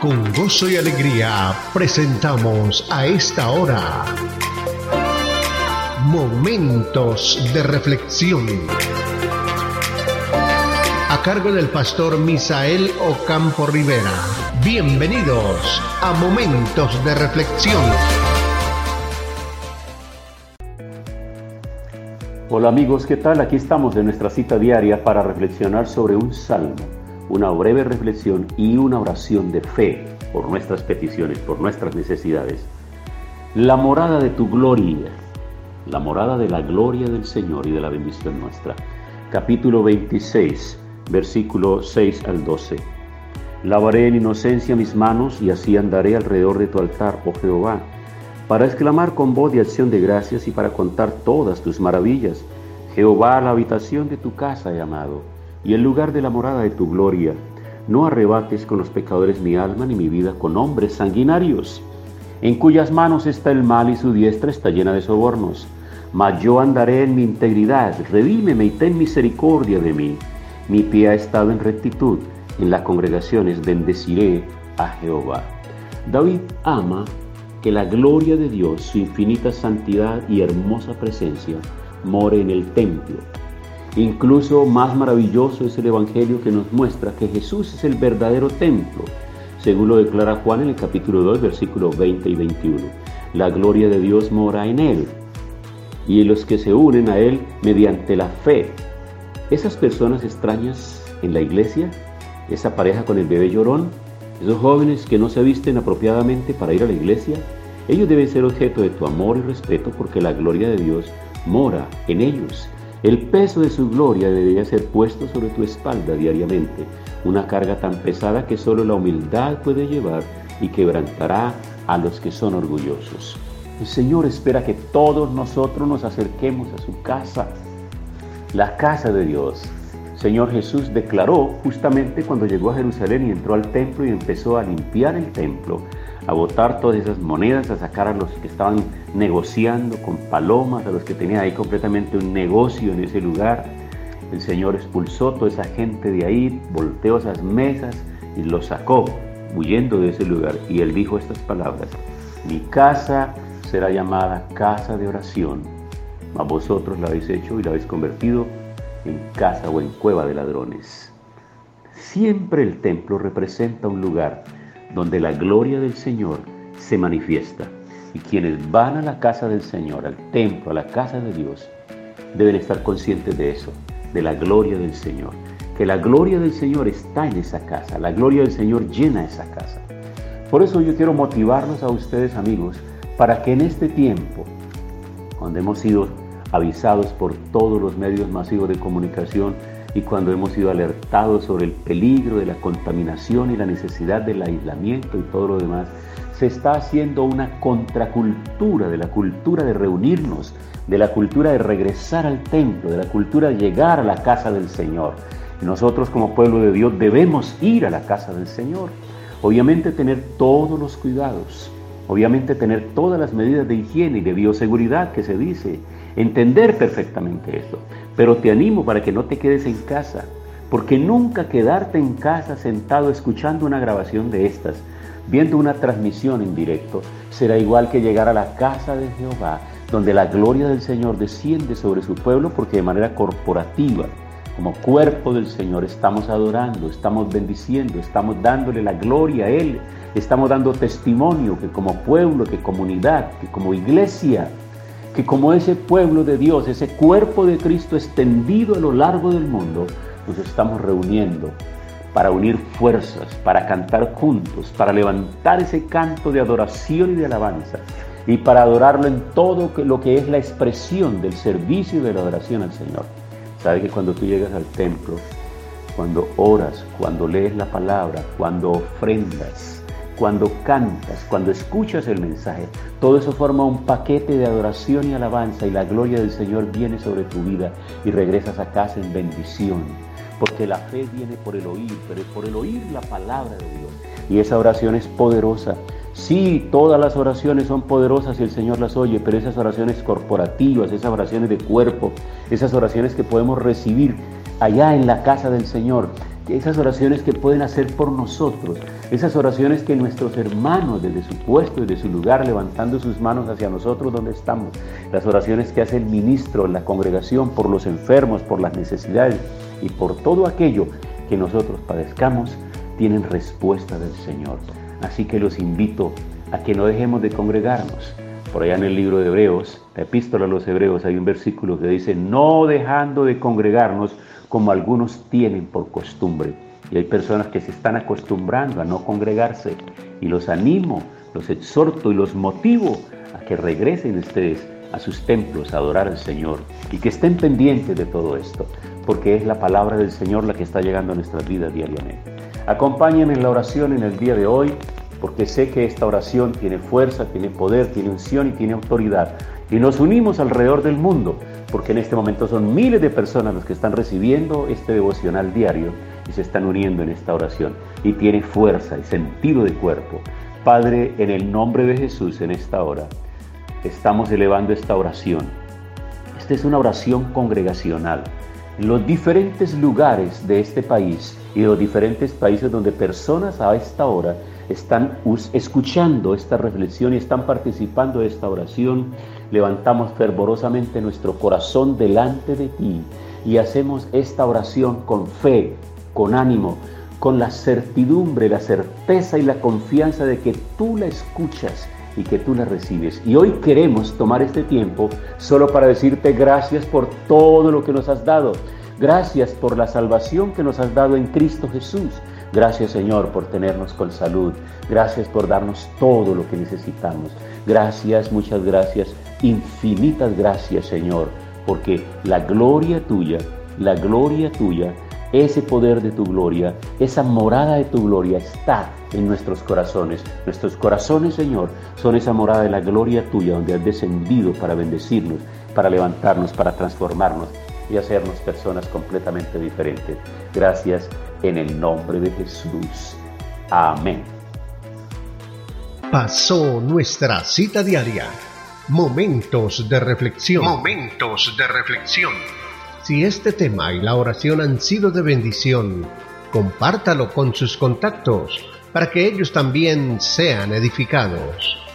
Con gozo y alegría presentamos a esta hora Momentos de Reflexión. A cargo del pastor Misael Ocampo Rivera. Bienvenidos a Momentos de Reflexión. Hola amigos, ¿qué tal? Aquí estamos en nuestra cita diaria para reflexionar sobre un salmo una breve reflexión y una oración de fe por nuestras peticiones, por nuestras necesidades. La morada de tu gloria, la morada de la gloria del Señor y de la bendición nuestra. Capítulo 26, versículo 6 al 12. Lavaré en inocencia mis manos y así andaré alrededor de tu altar, oh Jehová, para exclamar con voz de acción de gracias y para contar todas tus maravillas. Jehová, la habitación de tu casa he amado y el lugar de la morada de tu gloria. No arrebates con los pecadores mi alma ni mi vida con hombres sanguinarios, en cuyas manos está el mal y su diestra está llena de sobornos. Mas yo andaré en mi integridad, redímeme y ten misericordia de mí. Mi pie ha estado en rectitud, en las congregaciones bendeciré a Jehová. David ama que la gloria de Dios, su infinita santidad y hermosa presencia, more en el templo, Incluso más maravilloso es el Evangelio que nos muestra que Jesús es el verdadero templo, según lo declara Juan en el capítulo 2, versículos 20 y 21. La gloria de Dios mora en Él y en los que se unen a Él mediante la fe. Esas personas extrañas en la iglesia, esa pareja con el bebé llorón, esos jóvenes que no se visten apropiadamente para ir a la iglesia, ellos deben ser objeto de tu amor y respeto porque la gloria de Dios mora en ellos el peso de su gloria debería ser puesto sobre tu espalda diariamente, una carga tan pesada que solo la humildad puede llevar y quebrantará a los que son orgullosos. El Señor espera que todos nosotros nos acerquemos a su casa, la casa de Dios. Señor Jesús declaró justamente cuando llegó a Jerusalén y entró al templo y empezó a limpiar el templo, a botar todas esas monedas, a sacar a los que estaban negociando con palomas, a los que tenían ahí completamente un negocio en ese lugar. El Señor expulsó toda esa gente de ahí, volteó esas mesas y los sacó, huyendo de ese lugar. Y él dijo estas palabras, mi casa será llamada casa de oración, mas vosotros la habéis hecho y la habéis convertido en casa o en cueva de ladrones. Siempre el templo representa un lugar donde la gloria del Señor se manifiesta. Y quienes van a la casa del Señor, al templo, a la casa de Dios, deben estar conscientes de eso, de la gloria del Señor. Que la gloria del Señor está en esa casa, la gloria del Señor llena esa casa. Por eso yo quiero motivarlos a ustedes amigos, para que en este tiempo, donde hemos sido avisados por todos los medios masivos de comunicación, y cuando hemos sido alertados sobre el peligro de la contaminación y la necesidad del aislamiento y todo lo demás, se está haciendo una contracultura de la cultura de reunirnos, de la cultura de regresar al templo, de la cultura de llegar a la casa del Señor. nosotros como pueblo de Dios debemos ir a la casa del Señor. Obviamente tener todos los cuidados, obviamente tener todas las medidas de higiene y de bioseguridad que se dice, entender perfectamente esto. Pero te animo para que no te quedes en casa, porque nunca quedarte en casa sentado escuchando una grabación de estas, viendo una transmisión en directo, será igual que llegar a la casa de Jehová, donde la gloria del Señor desciende sobre su pueblo, porque de manera corporativa, como cuerpo del Señor, estamos adorando, estamos bendiciendo, estamos dándole la gloria a Él, estamos dando testimonio que como pueblo, que comunidad, que como iglesia, que como ese pueblo de Dios, ese cuerpo de Cristo extendido a lo largo del mundo, nos estamos reuniendo para unir fuerzas, para cantar juntos, para levantar ese canto de adoración y de alabanza y para adorarlo en todo lo que es la expresión del servicio y de la adoración al Señor. Sabe que cuando tú llegas al templo, cuando oras, cuando lees la palabra, cuando ofrendas, cuando cantas, cuando escuchas el mensaje, todo eso forma un paquete de adoración y alabanza y la gloria del Señor viene sobre tu vida y regresas a casa en bendición. Porque la fe viene por el oír, pero es por el oír la palabra de Dios. Y esa oración es poderosa. Sí, todas las oraciones son poderosas y el Señor las oye, pero esas oraciones corporativas, esas oraciones de cuerpo, esas oraciones que podemos recibir allá en la casa del Señor, esas oraciones que pueden hacer por nosotros, esas oraciones que nuestros hermanos desde su puesto y de su lugar levantando sus manos hacia nosotros donde estamos, las oraciones que hace el ministro en la congregación por los enfermos, por las necesidades y por todo aquello que nosotros padezcamos, tienen respuesta del Señor. Así que los invito a que no dejemos de congregarnos. Por allá en el libro de Hebreos, la epístola a los Hebreos, hay un versículo que dice, no dejando de congregarnos como algunos tienen por costumbre. Y hay personas que se están acostumbrando a no congregarse. Y los animo, los exhorto y los motivo a que regresen ustedes a sus templos a adorar al Señor y que estén pendientes de todo esto, porque es la palabra del Señor la que está llegando a nuestras vidas diariamente. Acompáñenme en la oración en el día de hoy, porque sé que esta oración tiene fuerza, tiene poder, tiene unción y tiene autoridad. Y nos unimos alrededor del mundo porque en este momento son miles de personas los que están recibiendo este devocional diario y se están uniendo en esta oración. Y tiene fuerza y sentido de cuerpo. Padre, en el nombre de Jesús en esta hora, estamos elevando esta oración. Esta es una oración congregacional. Los diferentes lugares de este país y los diferentes países donde personas a esta hora están escuchando esta reflexión y están participando de esta oración, levantamos fervorosamente nuestro corazón delante de ti y hacemos esta oración con fe, con ánimo, con la certidumbre, la certeza y la confianza de que tú la escuchas y que tú la recibes. Y hoy queremos tomar este tiempo solo para decirte gracias por todo lo que nos has dado. Gracias por la salvación que nos has dado en Cristo Jesús. Gracias Señor por tenernos con salud. Gracias por darnos todo lo que necesitamos. Gracias, muchas gracias, infinitas gracias Señor, porque la gloria tuya, la gloria tuya, ese poder de tu gloria, esa morada de tu gloria está en nuestros corazones. Nuestros corazones, Señor, son esa morada de la gloria tuya donde has descendido para bendecirnos, para levantarnos, para transformarnos y hacernos personas completamente diferentes. Gracias en el nombre de Jesús. Amén. Pasó nuestra cita diaria. Momentos de reflexión. Momentos de reflexión. Si este tema y la oración han sido de bendición, compártalo con sus contactos para que ellos también sean edificados.